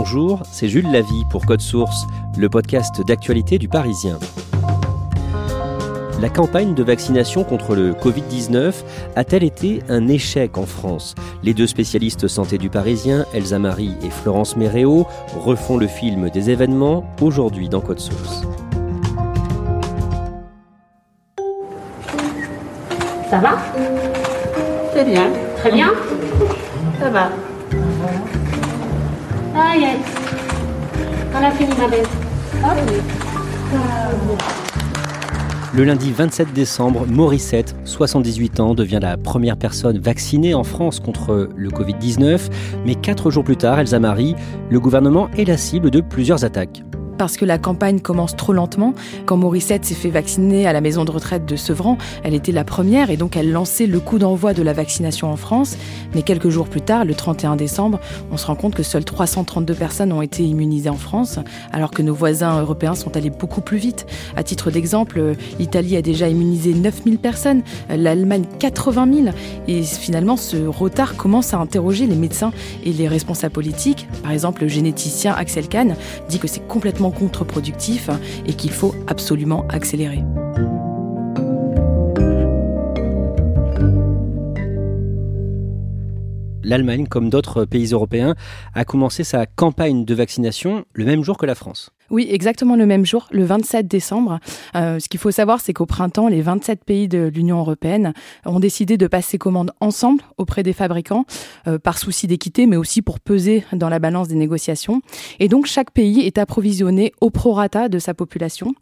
Bonjour, c'est Jules Lavie pour Code Source, le podcast d'actualité du Parisien. La campagne de vaccination contre le Covid-19 a-t-elle été un échec en France? Les deux spécialistes santé du Parisien, Elsa Marie et Florence Méréo, refont le film des événements aujourd'hui dans Code Source. Ça va? C'est bien, Très bien ça va. Aïe, aïe. On a fini, ma belle. Hop. Le lundi 27 décembre, Morissette, 78 ans, devient la première personne vaccinée en France contre le Covid-19. Mais quatre jours plus tard, Elsa Marie, le gouvernement est la cible de plusieurs attaques. Parce que la campagne commence trop lentement. Quand Morissette s'est fait vacciner à la maison de retraite de Sevran, elle était la première et donc elle lançait le coup d'envoi de la vaccination en France. Mais quelques jours plus tard, le 31 décembre, on se rend compte que seules 332 personnes ont été immunisées en France, alors que nos voisins européens sont allés beaucoup plus vite. À titre d'exemple, l'Italie a déjà immunisé 9000 personnes, l'Allemagne 80 000. Et finalement, ce retard commence à interroger les médecins et les responsables politiques. Par exemple, le généticien Axel Kahn dit que c'est complètement contre-productif et qu'il faut absolument accélérer. L'Allemagne, comme d'autres pays européens, a commencé sa campagne de vaccination le même jour que la France. Oui, exactement le même jour, le 27 décembre. Euh, ce qu'il faut savoir, c'est qu'au printemps, les 27 pays de l'Union européenne ont décidé de passer commande ensemble auprès des fabricants, euh, par souci d'équité, mais aussi pour peser dans la balance des négociations. Et donc, chaque pays est approvisionné au prorata de sa population.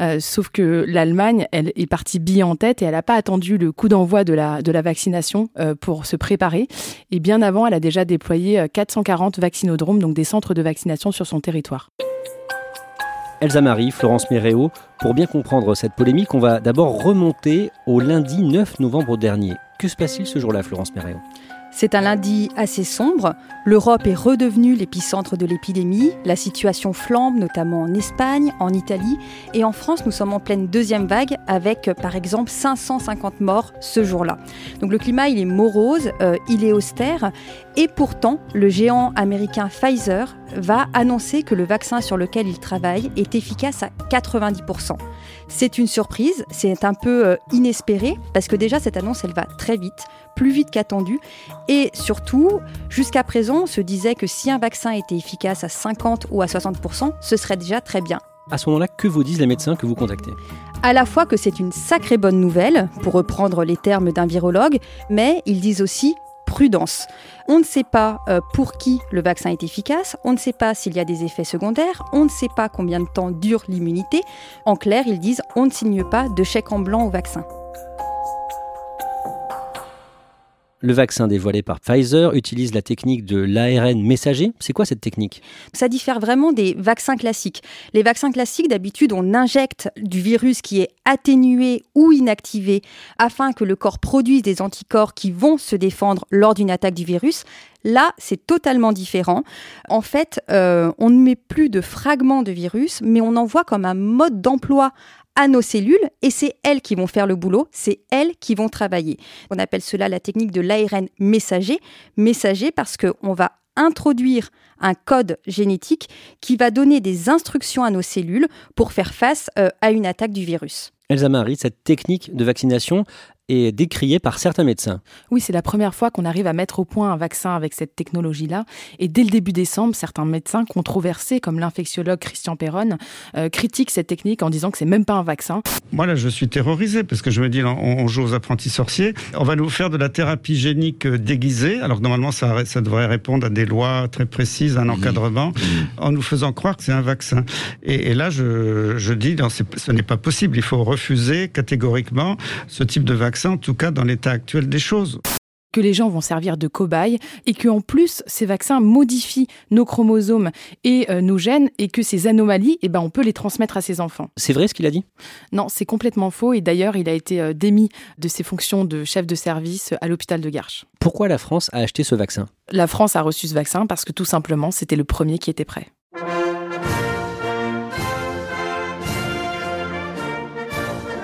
Euh, sauf que l'Allemagne, elle est partie bille en tête et elle n'a pas attendu le coup d'envoi de la, vaccination pour se préparer. Et bien avant, elle a déjà déployé euh, 440 vaccinodromes, donc des centres de vaccination sur son territoire. Elsa Marie, Florence Méréo, pour bien comprendre cette polémique, on va d'abord remonter au lundi 9 novembre dernier. Que se passe-t-il ce jour-là, Florence Méréo C'est un lundi assez sombre. L'Europe est redevenue l'épicentre de l'épidémie. La situation flambe, notamment en Espagne, en Italie. Et en France, nous sommes en pleine deuxième vague avec, par exemple, 550 morts ce jour-là. Donc le climat, il est morose, euh, il est austère. Et pourtant, le géant américain Pfizer va annoncer que le vaccin sur lequel il travaille est efficace à 90%. C'est une surprise, c'est un peu euh, inespéré, parce que déjà cette annonce, elle va très vite, plus vite qu'attendu. Et surtout, jusqu'à présent, on se disait que si un vaccin était efficace à 50 ou à 60%, ce serait déjà très bien. À ce moment-là, que vous disent les médecins que vous contactez? À la fois que c'est une sacrée bonne nouvelle, pour reprendre les termes d'un virologue, mais ils disent aussi prudence. On ne sait pas euh, pour qui le vaccin est efficace, on ne sait pas s'il y a des effets secondaires, on ne sait pas combien de temps dure l'immunité. En clair, ils disent on ne signe pas de chèque en blanc au vaccin. Le vaccin dévoilé par Pfizer utilise la technique de l'ARN messager. C'est quoi cette technique? Ça diffère vraiment des vaccins classiques. Les vaccins classiques, d'habitude, on injecte du virus qui est atténué ou inactivé afin que le corps produise des anticorps qui vont se défendre lors d'une attaque du virus. Là, c'est totalement différent. En fait, euh, on ne met plus de fragments de virus, mais on envoie comme un mode d'emploi à nos cellules et c'est elles qui vont faire le boulot, c'est elles qui vont travailler. On appelle cela la technique de l'ARN messager. Messager parce qu'on va introduire un code génétique qui va donner des instructions à nos cellules pour faire face euh, à une attaque du virus. Elsa Marie, cette technique de vaccination est décriée par certains médecins. Oui, c'est la première fois qu'on arrive à mettre au point un vaccin avec cette technologie-là. Et dès le début décembre, certains médecins controversés, comme l'infectiologue Christian Perron, euh, critiquent cette technique en disant que c'est même pas un vaccin. Moi, là, je suis terrorisé parce que je me dis, on, joue aux apprentis sorciers. On va nous faire de la thérapie génique euh, déguisée, alors que normalement, ça, ça devrait répondre à des lois très précises, un encadrement, en nous faisant croire que c'est un vaccin. Et, là, je, je dis, non, ce n'est pas possible. Il faut refuser catégoriquement ce type de vaccin, en tout cas dans l'état actuel des choses que les gens vont servir de cobayes et qu'en plus ces vaccins modifient nos chromosomes et euh, nos gènes et que ces anomalies, eh ben, on peut les transmettre à ses enfants. C'est vrai ce qu'il a dit? Non, c'est complètement faux et d'ailleurs il a été euh, démis de ses fonctions de chef de service à l'hôpital de Garches. Pourquoi la France a acheté ce vaccin? La France a reçu ce vaccin parce que tout simplement c'était le premier qui était prêt.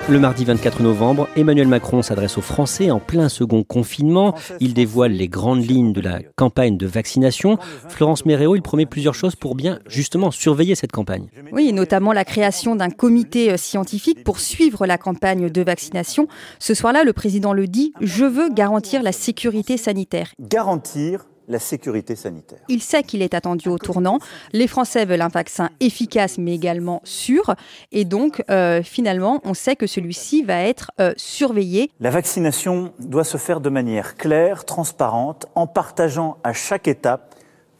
Le mardi 24 novembre, Emmanuel Macron s'adresse aux Français en plein second confinement. Il dévoile les grandes lignes de la campagne de vaccination. Florence Méréo, il promet plusieurs choses pour bien justement surveiller cette campagne. Oui, notamment la création d'un comité euh, scientifique pour suivre la campagne de vaccination. Ce soir-là, le président le dit, je veux garantir la sécurité sanitaire. Garantir la sécurité sanitaire. Il sait qu'il est attendu au tournant. Les Français veulent un vaccin efficace mais également sûr. Et donc, euh, finalement, on sait que celui-ci va être euh, surveillé. La vaccination doit se faire de manière claire, transparente, en partageant à chaque étape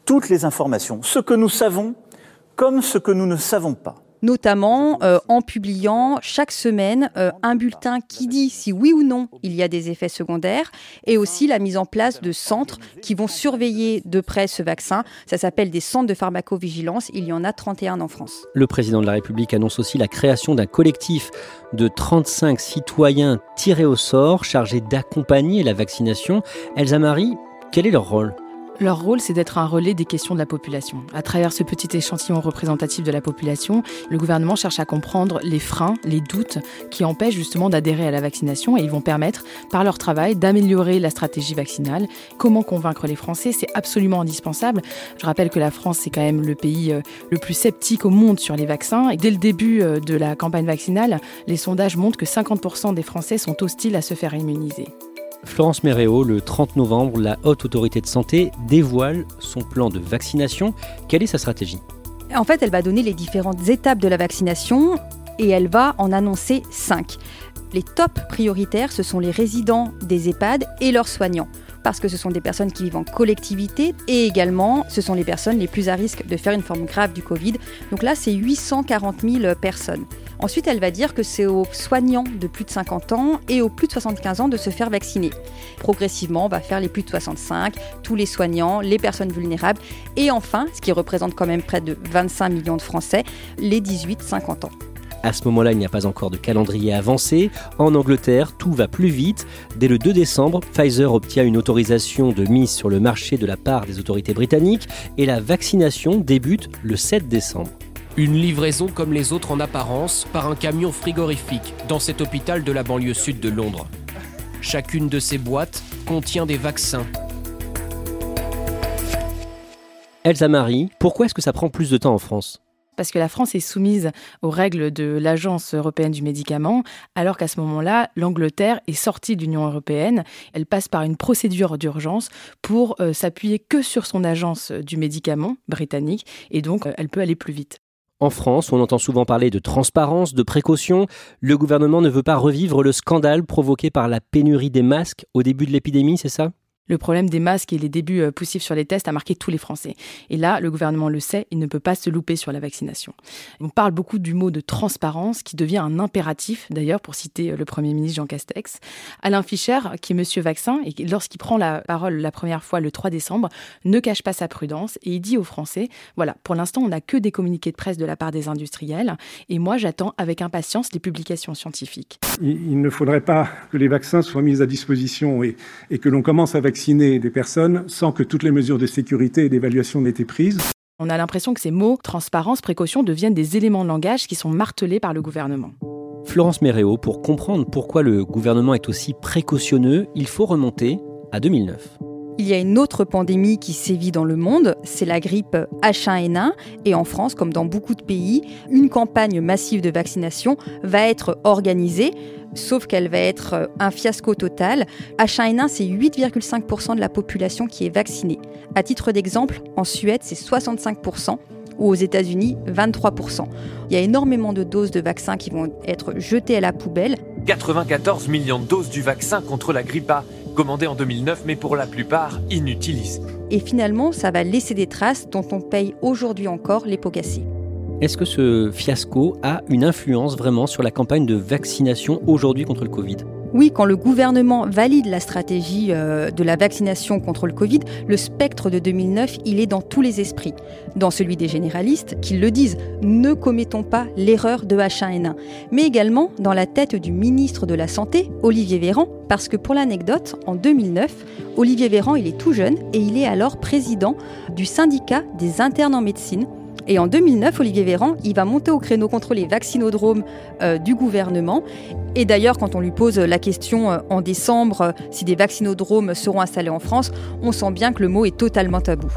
toutes les informations, ce que nous savons comme ce que nous ne savons pas notamment euh, en publiant chaque semaine euh, un bulletin qui dit si oui ou non il y a des effets secondaires et aussi la mise en place de centres qui vont surveiller de près ce vaccin. Ça s'appelle des centres de pharmacovigilance. Il y en a 31 en France. Le président de la République annonce aussi la création d'un collectif de 35 citoyens tirés au sort chargés d'accompagner la vaccination. Elsa Marie, quel est leur rôle? Leur rôle, c'est d'être un relais des questions de la population. À travers ce petit échantillon représentatif de la population, le gouvernement cherche à comprendre les freins, les doutes qui empêchent justement d'adhérer à la vaccination et ils vont permettre, par leur travail, d'améliorer la stratégie vaccinale. Comment convaincre les Français C'est absolument indispensable. Je rappelle que la France, c'est quand même le pays euh, le plus sceptique au monde sur les vaccins. Et dès le début euh, de la campagne vaccinale, les sondages montrent que 50% des Français sont hostiles à se faire immuniser. Florence Méréo, le 30 novembre, la Haute Autorité de Santé dévoile son plan de vaccination. Quelle est sa stratégie? En fait, elle va donner les différentes étapes de la vaccination et elle va en annoncer cinq. Les tops prioritaires, ce sont les résidents des EHPAD et leurs soignants parce que ce sont des personnes qui vivent en collectivité et également ce sont les personnes les plus à risque de faire une forme grave du Covid. Donc là, c'est 840 000 personnes. Ensuite, elle va dire que c'est aux soignants de plus de 50 ans et aux plus de 75 ans de se faire vacciner. Progressivement, on va faire les plus de 65, tous les soignants, les personnes vulnérables et enfin, ce qui représente quand même près de 25 millions de Français, les 18-50 ans. À ce moment-là, il n'y a pas encore de calendrier avancé. En Angleterre, tout va plus vite. Dès le 2 décembre, Pfizer obtient une autorisation de mise sur le marché de la part des autorités britanniques et la vaccination débute le 7 décembre. Une livraison comme les autres en apparence par un camion frigorifique dans cet hôpital de la banlieue sud de Londres. Chacune de ces boîtes contient des vaccins. Elsa Marie, pourquoi est-ce que ça prend plus de temps en France? Parce que la France est soumise aux règles de l'Agence européenne du médicament, alors qu'à ce moment-là, l'Angleterre est sortie de l'Union européenne. Elle passe par une procédure d'urgence pour euh, s'appuyer que sur son agence du médicament britannique, et donc euh, elle peut aller plus vite. En France, on entend souvent parler de transparence, de précaution. Le gouvernement ne veut pas revivre le scandale provoqué par la pénurie des masques au début de l'épidémie, c'est ça? Le problème des masques et les débuts euh, poussifs sur les tests a marqué tous les Français. Et là, le gouvernement le sait, il ne peut pas se louper sur la vaccination. On parle beaucoup du mot de transparence qui devient un impératif, d'ailleurs, pour citer euh, le Premier ministre Jean Castex. Alain Fischer, qui est monsieur vaccin, et lorsqu'il prend la parole la première fois le 3 décembre, ne cache pas sa prudence et il dit aux Français, voilà, pour l'instant, on n'a que des communiqués de presse de la part des industriels, et moi, j'attends avec impatience les publications scientifiques. Il, ne faudrait pas que les vaccins soient mis à disposition et, et que l'on commence à vacciner vacciner des personnes sans que toutes les mesures de sécurité et d'évaluation n'aient été prises. On a l'impression que ces mots, transparence, précaution, deviennent des éléments de langage qui sont martelés par le gouvernement. Florence Méréo, pour comprendre pourquoi le gouvernement est aussi précautionneux, il faut remonter à 2009. Il y a une autre pandémie qui sévit dans le monde, c'est la grippe H1N1. Et en France, comme dans beaucoup de pays, une campagne massive de vaccination va être organisée sauf qu'elle va être un fiasco total. H1N1, c'est 8,5% de la population qui est vaccinée. À titre d'exemple, en Suède, c'est 65% ou aux États-Unis 23%. Il y a énormément de doses de vaccins qui vont être jetées à la poubelle. 94 millions de doses du vaccin contre la grippe A, commandées en 2009 mais pour la plupart inutilisées. Et finalement, ça va laisser des traces dont on paye aujourd'hui encore les pots cassés. Est-ce que ce fiasco a une influence vraiment sur la campagne de vaccination aujourd'hui contre le Covid? Oui, quand le gouvernement valide la stratégie euh, de la vaccination contre le Covid, le spectre de 2009, il est dans tous les esprits. Dans celui des généralistes, qui le disent, ne commettons pas l'erreur de H1N1. Mais également dans la tête du ministre de la Santé, Olivier Véran, parce que pour l'anecdote, en 2009, Olivier Véran, il est tout jeune et il est alors président du syndicat des internes en médecine, et en 2009, Olivier Véran, il va monter au créneau contre les vaccinodromes euh, du gouvernement. Et d'ailleurs, quand on lui pose la question euh, en décembre euh, si des vaccinodromes seront installés en France, on sent bien que le mot est totalement tabou.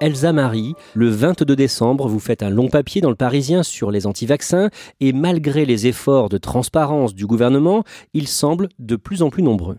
Elsa Marie, le 22 décembre, vous faites un long papier dans le Parisien sur les anti-vaccins et malgré les efforts de transparence du gouvernement, ils semblent de plus en plus nombreux.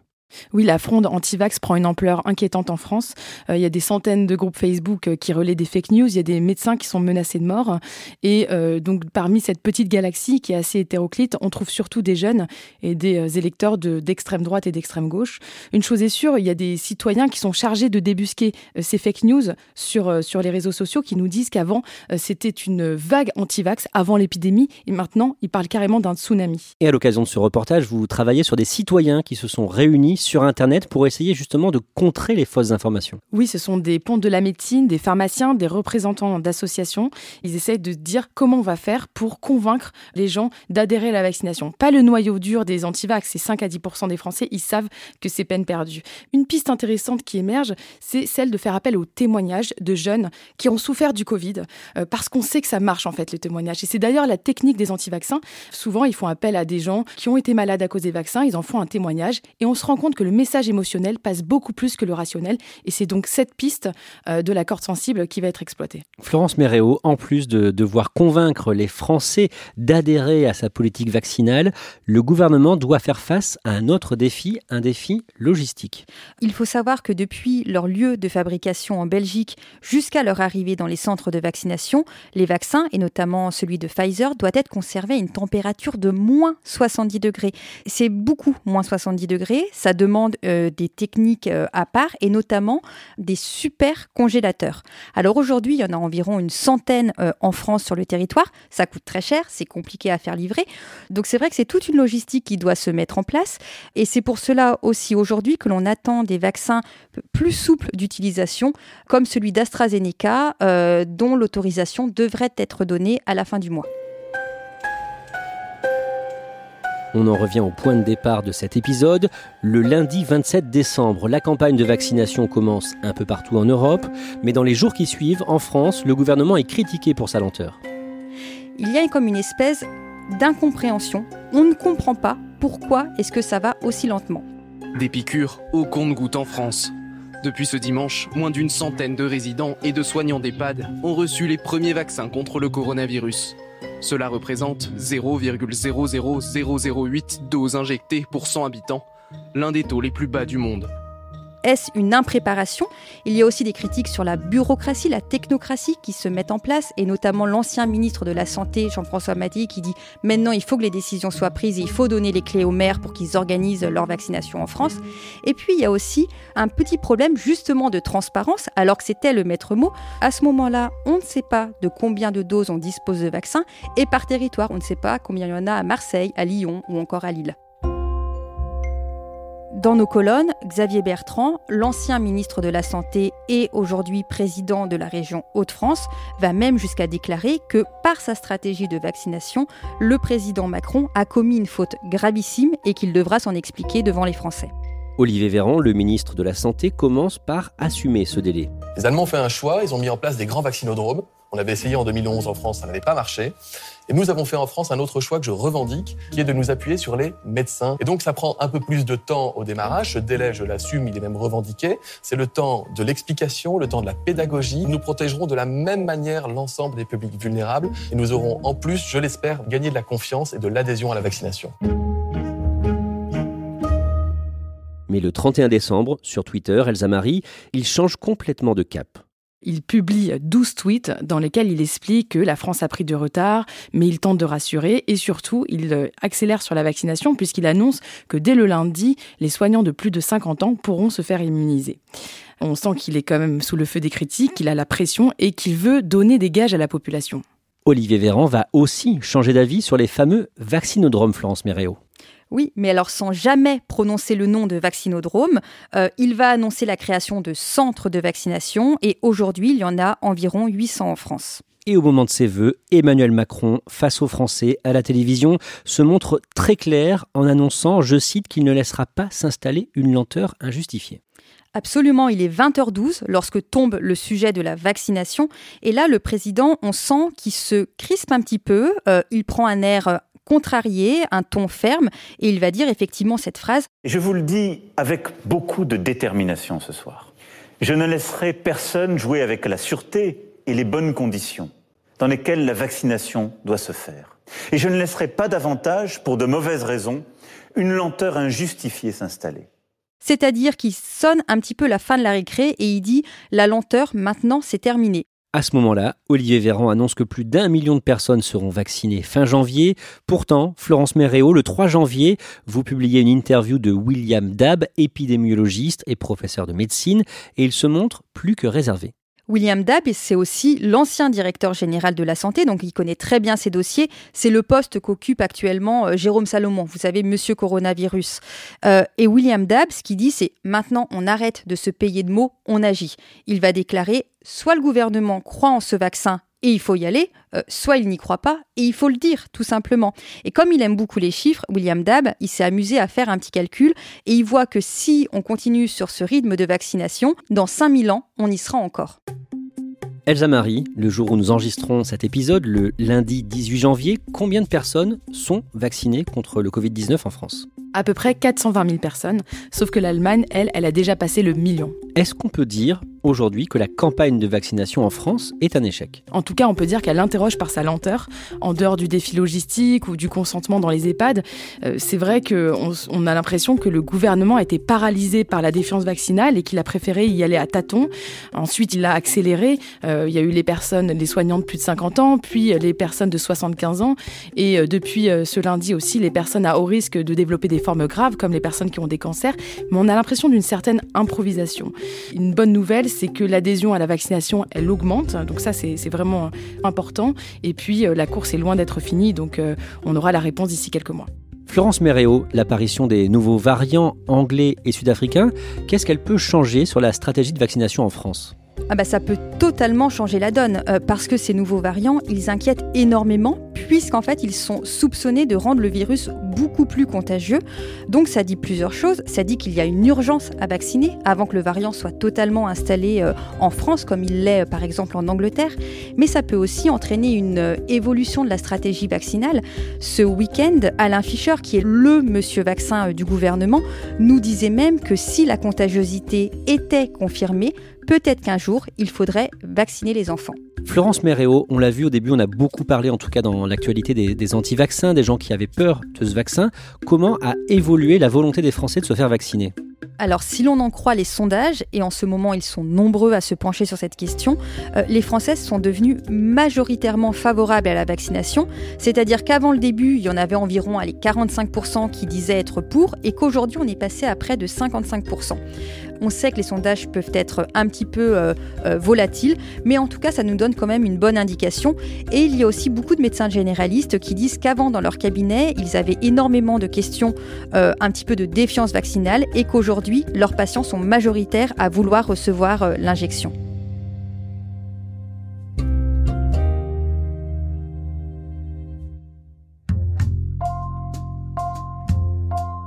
Oui, la fronde anti-vax prend une ampleur inquiétante en France. Euh, il y a des centaines de groupes Facebook euh, qui relaient des fake news. Il y a des médecins qui sont menacés de mort. Et euh, donc, parmi cette petite galaxie qui est assez hétéroclite, on trouve surtout des jeunes et des électeurs d'extrême droite et d'extrême gauche. Une chose est sûre, il y a des citoyens qui sont chargés de débusquer ces fake news sur, sur les réseaux sociaux qui nous disent qu'avant, c'était une vague anti-vax avant l'épidémie. Et maintenant, ils parlent carrément d'un tsunami. Et à l'occasion de ce reportage, vous travaillez sur des citoyens qui se sont réunis sur Internet pour essayer justement de contrer les fausses informations. Oui, ce sont des pontes de la médecine, des pharmaciens, des représentants d'associations. Ils essayent de dire comment on va faire pour convaincre les gens d'adhérer à la vaccination. Pas le noyau dur des antivax, c'est 5 à 10 des Français, ils savent que c'est peine perdue. Une piste intéressante qui émerge, c'est celle de faire appel aux témoignages de jeunes qui ont souffert du Covid, euh, parce qu'on sait que ça marche en fait, le témoignage. Et c'est d'ailleurs la technique des antivaccins. Souvent, ils font appel à des gens qui ont été malades à cause des vaccins, ils en font un témoignage, et on se rend compte que le message émotionnel passe beaucoup plus que le rationnel. Et c'est donc cette piste euh, de la corde sensible qui va être exploitée. Florence Méréo, en plus de devoir convaincre les Français d'adhérer à sa politique vaccinale, le gouvernement doit faire face à un autre défi, un défi logistique. Il faut savoir que depuis leur lieu de fabrication en Belgique jusqu'à leur arrivée dans les centres de vaccination, les vaccins, et notamment celui de Pfizer, doivent être conservés à une température de moins 70 degrés. C'est beaucoup moins 70 degrés. Ça demande euh, des techniques euh, à part et notamment des super congélateurs. Alors aujourd'hui, il y en a environ une centaine euh, en France sur le territoire. Ça coûte très cher, c'est compliqué à faire livrer. Donc c'est vrai que c'est toute une logistique qui doit se mettre en place. Et c'est pour cela aussi aujourd'hui que l'on attend des vaccins plus souples d'utilisation, comme celui d'AstraZeneca, dont l'autorisation devrait être donnée à la fin du mois. On en revient au point de départ de cet épisode. Le lundi 27 décembre, la campagne de vaccination commence un peu partout en Europe, mais dans les jours qui suivent, en France, le gouvernement est critiqué pour sa lenteur. Il y a comme une espèce d'incompréhension. On ne comprend pas pourquoi est-ce que ça va aussi lentement. Des piqûres au compte-gouttes en France. Depuis ce dimanche, moins d'une centaine de résidents et de soignants d'EHPAD ont reçu les premiers vaccins contre le coronavirus. Cela représente 0,00008 doses injectées pour 100 habitants, l'un des taux les plus bas du monde. Est-ce une impréparation? Il y a aussi des critiques sur la bureaucratie, la technocratie qui se mettent en place, et notamment l'ancien ministre de la Santé, Jean-François Mattei, qui dit maintenant il faut que les décisions soient prises il faut donner les clés aux maires pour qu'ils organisent leur vaccination en France. Et puis il y a aussi un petit problème justement de transparence, alors que c'était le maître mot. À ce moment-là, on ne sait pas de combien de doses on dispose de vaccins, et par territoire, on ne sait pas combien il y en a à Marseille, à Lyon ou encore à Lille. Dans nos colonnes, Xavier Bertrand, l'ancien ministre de la Santé et aujourd'hui président de la région Hauts-de-France, va même jusqu'à déclarer que par sa stratégie de vaccination, le président Macron a commis une faute gravissime et qu'il devra s'en expliquer devant les Français. Olivier Véran, le ministre de la Santé, commence par assumer ce délai. Les Allemands ont fait un choix, ils ont mis en place des grands vaccinodromes On avait essayé en 2011 en France, ça n'avait pas marché. Et nous avons fait en France un autre choix que je revendique, qui est de nous appuyer sur les médecins. Et donc ça prend un peu plus de temps au démarrage. Ce délai, je l'assume, il est même revendiqué. C'est le temps de l'explication, le temps de la pédagogie. Nous protégerons de la même manière l'ensemble des publics vulnérables. Et nous aurons en plus, je l'espère, gagné de la confiance et de l'adhésion à la vaccination. Mais le 31 décembre, sur Twitter, Elsa Marie, il change complètement de cap. Il publie 12 tweets dans lesquels il explique que la France a pris du retard, mais il tente de rassurer et surtout il euh, accélère sur la vaccination puisqu'il annonce que dès le lundi, les soignants de plus de 50 ans pourront se faire immuniser. On sent qu'il est quand même sous le feu des critiques, qu'il a la pression et qu'il veut donner des gages à la population. Olivier Véran va aussi changer d'avis sur les fameux vaccinodromes Florence Méréo. Oui, mais alors sans jamais prononcer le nom de vaccinodrome, euh, il va annoncer la création de centres de vaccination et aujourd'hui, il y en a environ 800 en France. Et au moment de ses vœux, Emmanuel Macron, face aux Français à la télévision, se montre très clair en annonçant, je cite, qu'il ne laissera pas s'installer une lenteur injustifiée. Absolument, il est 20h12 lorsque tombe le sujet de la vaccination. Et là, le président, on sent qu'il se crispe un petit peu. Euh, il prend un air contrarié, un ton ferme, et il va dire effectivement cette phrase. Je vous le dis avec beaucoup de détermination ce soir. Je ne laisserai personne jouer avec la sûreté et les bonnes conditions dans lesquelles la vaccination doit se faire. Et je ne laisserai pas davantage, pour de mauvaises raisons, une lenteur injustifiée s'installer. C'est-à-dire qu'il sonne un petit peu la fin de la récré et il dit la lenteur maintenant c'est terminé. À ce moment-là, Olivier Véran annonce que plus d'un million de personnes seront vaccinées fin janvier. Pourtant, Florence Méréo, le 3 janvier, vous publiez une interview de William Dab, épidémiologiste et professeur de médecine, et il se montre plus que réservé. William Dab, c'est aussi l'ancien directeur général de la santé, donc il connaît très bien ces dossiers. C'est le poste qu'occupe actuellement euh, Jérôme Salomon, vous savez, monsieur coronavirus. Euh, et William Dab, ce qu'il dit, c'est maintenant on arrête de se payer de mots, on agit. Il va déclarer soit le gouvernement croit en ce vaccin et il faut y aller, euh, soit il n'y croit pas et il faut le dire tout simplement. Et comme il aime beaucoup les chiffres, William Dab, il s'est amusé à faire un petit calcul et il voit que si on continue sur ce rythme de vaccination, dans 5000 ans, on y sera encore. Elsa Marie, le jour où nous enregistrons cet épisode, le lundi 18 janvier, combien de personnes sont vaccinées contre le Covid-19 en France? À peu près 420 000 personnes, sauf que l'Allemagne, elle, elle a déjà passé le million. Est-ce qu'on peut dire aujourd'hui que la campagne de vaccination en France est un échec? En tout cas, on peut dire qu'elle interroge par sa lenteur, en dehors du défi logistique ou du consentement dans les EHPAD. Euh, c'est vrai qu'on on a l'impression que le gouvernement a été paralysé par la défiance vaccinale et qu'il a préféré y aller à tâtons. Ensuite, il a accéléré. Euh, il y a eu les personnes, les soignants de plus de 50 ans, puis les personnes de 75 ans. Et euh, depuis ce lundi aussi, les personnes à haut risque de développer des formes graves, comme les personnes qui ont des cancers. Mais on a l'impression d'une certaine improvisation. Une bonne nouvelle, c'est que l'adhésion à la vaccination, elle augmente. Donc ça, c'est vraiment important. Et puis, euh, la course est loin d'être finie, donc euh, on aura la réponse d'ici quelques mois. Florence Méréo, l'apparition des nouveaux variants anglais et sud-africains, qu'est-ce qu'elle peut changer sur la stratégie de vaccination en France? Ah bah ça peut totalement changer la donne euh, parce que ces nouveaux variants, ils inquiètent énormément puisqu'en fait ils sont soupçonnés de rendre le virus beaucoup plus contagieux. Donc ça dit plusieurs choses. Ça dit qu'il y a une urgence à vacciner avant que le variant soit totalement installé euh, en France comme il l'est euh, par exemple en Angleterre. Mais ça peut aussi entraîner une évolution de la stratégie vaccinale. Ce week-end, Alain Fischer, qui est le monsieur vaccin du gouvernement, nous disait même que si la contagiosité était confirmée, peut-être qu'un jour, il faudrait vacciner les enfants. Florence Méréo, on l'a vu au début, on a beaucoup parlé en tout cas dans l'actualité des, des anti-vaccins, des gens qui avaient peur de ce vaccin. Comment a évolué la volonté des Français de se faire vacciner? Alors, si l'on en croit les sondages, et en ce moment ils sont nombreux à se pencher sur cette question, euh, les Françaises sont devenues majoritairement favorables à la vaccination, c'est-à-dire qu'avant le début, il y en avait environ allez, 45% qui disaient être pour, et qu'aujourd'hui on est passé à près de 55%. On sait que les sondages peuvent être un petit peu euh, euh, volatiles, mais en tout cas, ça nous donne quand même une bonne indication. Et il y a aussi beaucoup de médecins généralistes qui disent qu'avant, dans leur cabinet, ils avaient énormément de questions, un petit peu de défiance vaccinale, et qu'aujourd'hui, leurs patients sont majoritaires à vouloir recevoir euh, l'injection.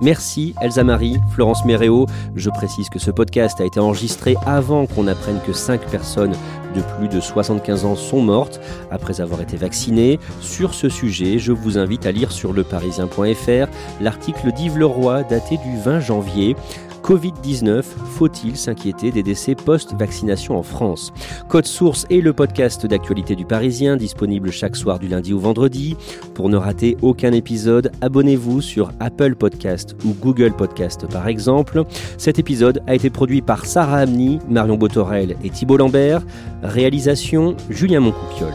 Merci Elsa Marie, Florence Méréo. Je précise que ce podcast a été enregistré avant qu'on apprenne que 5 personnes de plus de 75 ans sont mortes après avoir été vaccinées. Sur ce sujet, je vous invite à lire sur leparisien.fr l'article d'Yves Leroy daté du 20 janvier. Covid-19, faut-il s'inquiéter des décès post-vaccination en France? Code Source est le podcast d'actualité du Parisien, disponible chaque soir du lundi au vendredi. Pour ne rater aucun épisode, abonnez-vous sur Apple Podcast ou Google Podcast par exemple. Cet épisode a été produit par Sarah Amni, Marion Botorel et Thibault Lambert. Réalisation Julien Moncouquiole.